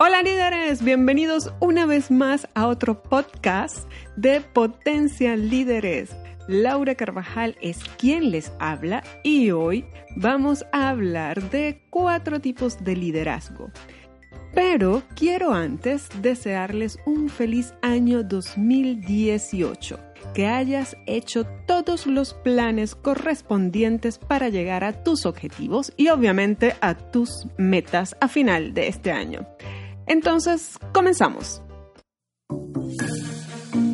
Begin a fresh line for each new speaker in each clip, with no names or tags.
Hola líderes, bienvenidos una vez más a otro podcast de Potencia Líderes. Laura Carvajal es quien les habla y hoy vamos a hablar de cuatro tipos de liderazgo. Pero quiero antes desearles un feliz año 2018, que hayas hecho todos los planes correspondientes para llegar a tus objetivos y obviamente a tus metas a final de este año. Entonces, comenzamos.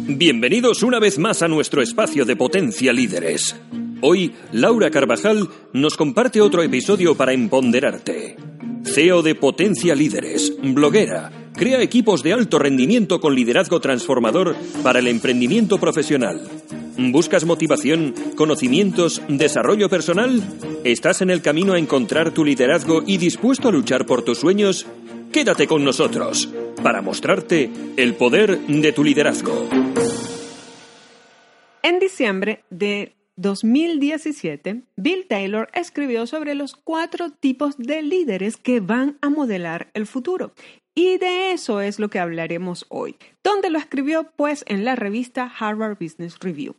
Bienvenidos una vez más a nuestro espacio de Potencia Líderes. Hoy, Laura Carvajal nos comparte otro episodio para empoderarte. CEO de Potencia Líderes, bloguera, crea equipos de alto rendimiento con liderazgo transformador para el emprendimiento profesional. ¿Buscas motivación, conocimientos, desarrollo personal? ¿Estás en el camino a encontrar tu liderazgo y dispuesto a luchar por tus sueños? Quédate con nosotros para mostrarte el poder de tu liderazgo.
En diciembre de 2017, Bill Taylor escribió sobre los cuatro tipos de líderes que van a modelar el futuro. Y de eso es lo que hablaremos hoy. ¿Dónde lo escribió? Pues en la revista Harvard Business Review.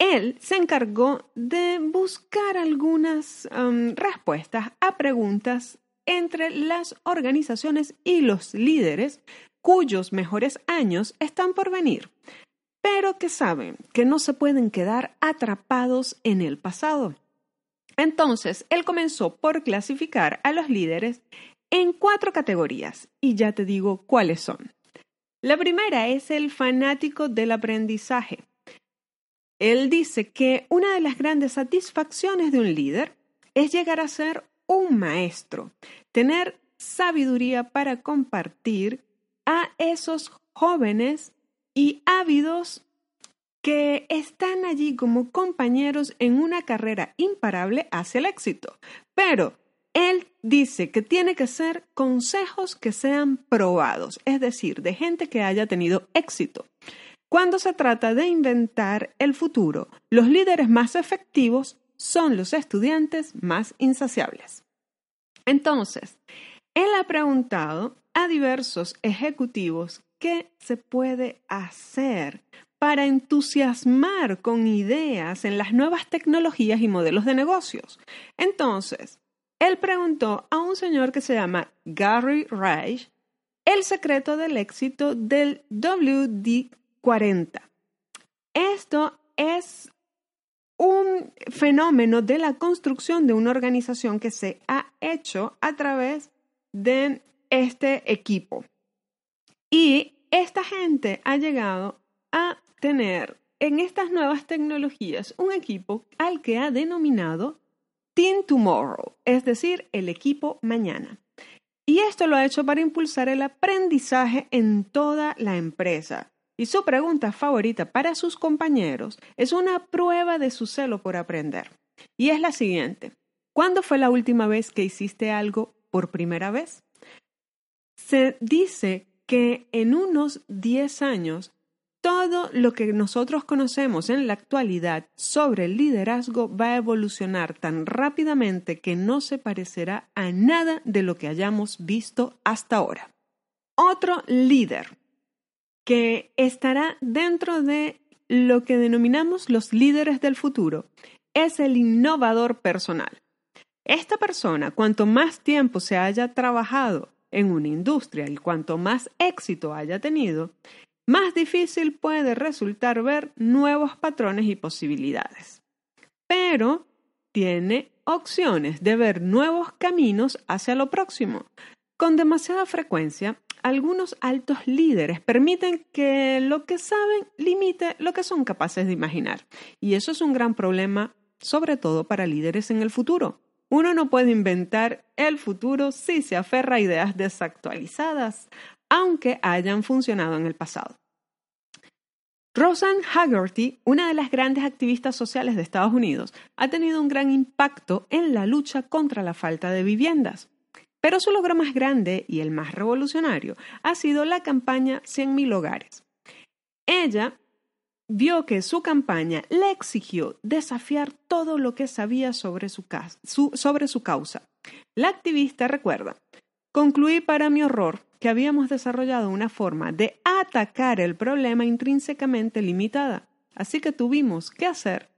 Él se encargó de buscar algunas um, respuestas a preguntas entre las organizaciones y los líderes cuyos mejores años están por venir, pero que saben que no se pueden quedar atrapados en el pasado. Entonces, él comenzó por clasificar a los líderes en cuatro categorías, y ya te digo cuáles son. La primera es el fanático del aprendizaje. Él dice que una de las grandes satisfacciones de un líder es llegar a ser un maestro, tener sabiduría para compartir a esos jóvenes y ávidos que están allí como compañeros en una carrera imparable hacia el éxito. Pero él dice que tiene que ser consejos que sean probados, es decir, de gente que haya tenido éxito. Cuando se trata de inventar el futuro, los líderes más efectivos son los estudiantes más insaciables. Entonces, él ha preguntado a diversos ejecutivos qué se puede hacer para entusiasmar con ideas en las nuevas tecnologías y modelos de negocios. Entonces, él preguntó a un señor que se llama Gary Reich el secreto del éxito del WD-40. Esto es un fenómeno de la construcción de una organización que se ha hecho a través de este equipo. Y esta gente ha llegado a tener en estas nuevas tecnologías un equipo al que ha denominado Team Tomorrow, es decir, el equipo mañana. Y esto lo ha hecho para impulsar el aprendizaje en toda la empresa. Y su pregunta favorita para sus compañeros es una prueba de su celo por aprender. Y es la siguiente. ¿Cuándo fue la última vez que hiciste algo por primera vez? Se dice que en unos 10 años todo lo que nosotros conocemos en la actualidad sobre el liderazgo va a evolucionar tan rápidamente que no se parecerá a nada de lo que hayamos visto hasta ahora. Otro líder que estará dentro de lo que denominamos los líderes del futuro es el innovador personal. Esta persona, cuanto más tiempo se haya trabajado en una industria y cuanto más éxito haya tenido, más difícil puede resultar ver nuevos patrones y posibilidades. Pero tiene opciones de ver nuevos caminos hacia lo próximo. Con demasiada frecuencia, algunos altos líderes permiten que lo que saben limite lo que son capaces de imaginar. Y eso es un gran problema, sobre todo para líderes en el futuro. Uno no puede inventar el futuro si se aferra a ideas desactualizadas, aunque hayan funcionado en el pasado. Roseanne Haggerty, una de las grandes activistas sociales de Estados Unidos, ha tenido un gran impacto en la lucha contra la falta de viviendas. Pero su logro más grande y el más revolucionario ha sido la campaña 100.000 hogares. Ella vio que su campaña le exigió desafiar todo lo que sabía sobre su, sobre su causa. La activista recuerda, Concluí para mi horror que habíamos desarrollado una forma de atacar el problema intrínsecamente limitada, así que tuvimos que hacer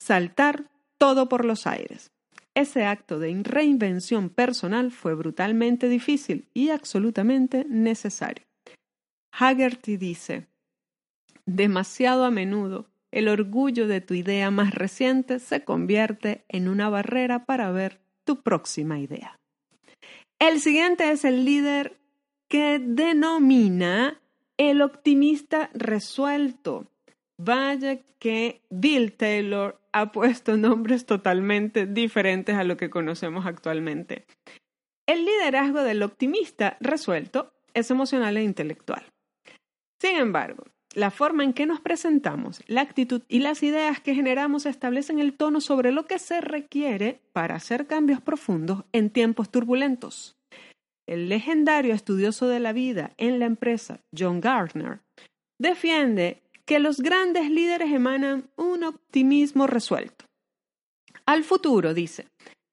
saltar todo por los aires. Ese acto de reinvención personal fue brutalmente difícil y absolutamente necesario. Haggerty dice, demasiado a menudo el orgullo de tu idea más reciente se convierte en una barrera para ver tu próxima idea. El siguiente es el líder que denomina el optimista resuelto. Vaya que Bill Taylor ha puesto nombres totalmente diferentes a lo que conocemos actualmente. El liderazgo del optimista resuelto es emocional e intelectual. Sin embargo, la forma en que nos presentamos, la actitud y las ideas que generamos establecen el tono sobre lo que se requiere para hacer cambios profundos en tiempos turbulentos. El legendario estudioso de la vida en la empresa, John Gardner, defiende que los grandes líderes emanan un optimismo resuelto. Al futuro, dice,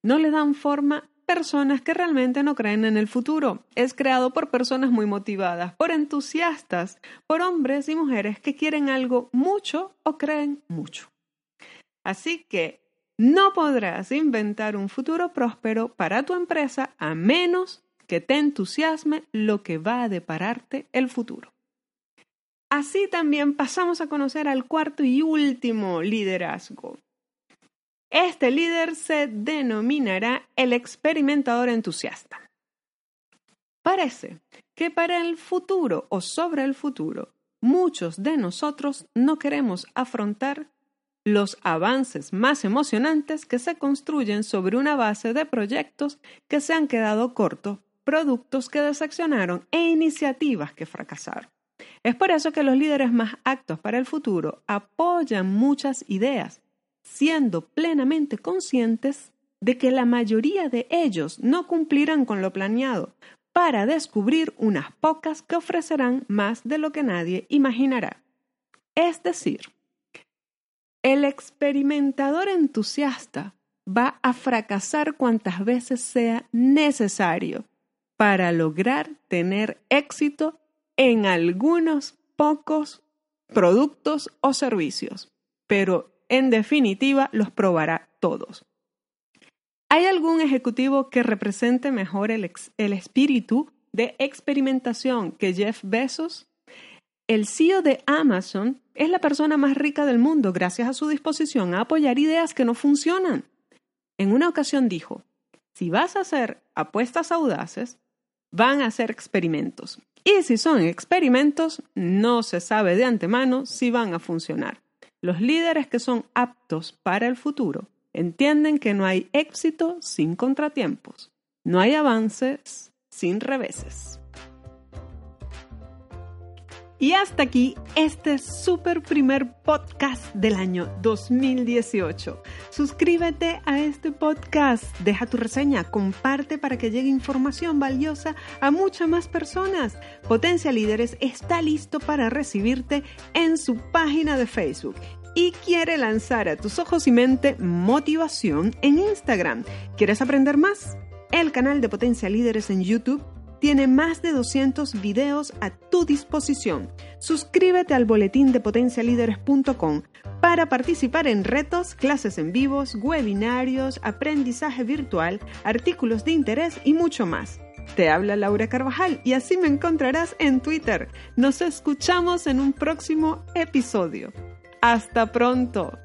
no le dan forma personas que realmente no creen en el futuro. Es creado por personas muy motivadas, por entusiastas, por hombres y mujeres que quieren algo mucho o creen mucho. Así que no podrás inventar un futuro próspero para tu empresa a menos que te entusiasme lo que va a depararte el futuro. Así también pasamos a conocer al cuarto y último liderazgo. Este líder se denominará el experimentador entusiasta. Parece que para el futuro o sobre el futuro, muchos de nosotros no queremos afrontar los avances más emocionantes que se construyen sobre una base de proyectos que se han quedado cortos, productos que decepcionaron e iniciativas que fracasaron. Es por eso que los líderes más actos para el futuro apoyan muchas ideas, siendo plenamente conscientes de que la mayoría de ellos no cumplirán con lo planeado, para descubrir unas pocas que ofrecerán más de lo que nadie imaginará. Es decir, el experimentador entusiasta va a fracasar cuantas veces sea necesario para lograr tener éxito en algunos pocos productos o servicios, pero en definitiva los probará todos. ¿Hay algún ejecutivo que represente mejor el, espíritu de experimentación que Jeff Bezos? El CEO de Amazon es la persona más rica del mundo gracias a su disposición a apoyar ideas que no funcionan. En una ocasión dijo, si vas a hacer apuestas audaces, van a hacer experimentos. Y si son experimentos, no se sabe de antemano si van a funcionar. Los líderes que son aptos para el futuro entienden que no hay éxito sin contratiempos, no hay avances sin reveses. Y hasta aquí este super primer podcast del año 2018. Suscríbete a este podcast, deja tu reseña, comparte para que llegue información valiosa a muchas más personas. Potencia Líderes está listo para recibirte en su página de Facebook y quiere lanzar a tus ojos y mente motivación en Instagram. ¿Quieres aprender más? El canal de Potencia Líderes en YouTube tiene más de 200 videos a tu disposición. Suscríbete al boletín de potencialíderes.com para participar en retos, clases en vivos, webinarios, aprendizaje virtual, artículos de interés y mucho más. Te habla Laura Carvajal y así me encontrarás en Twitter. Nos escuchamos en un próximo episodio. Hasta pronto.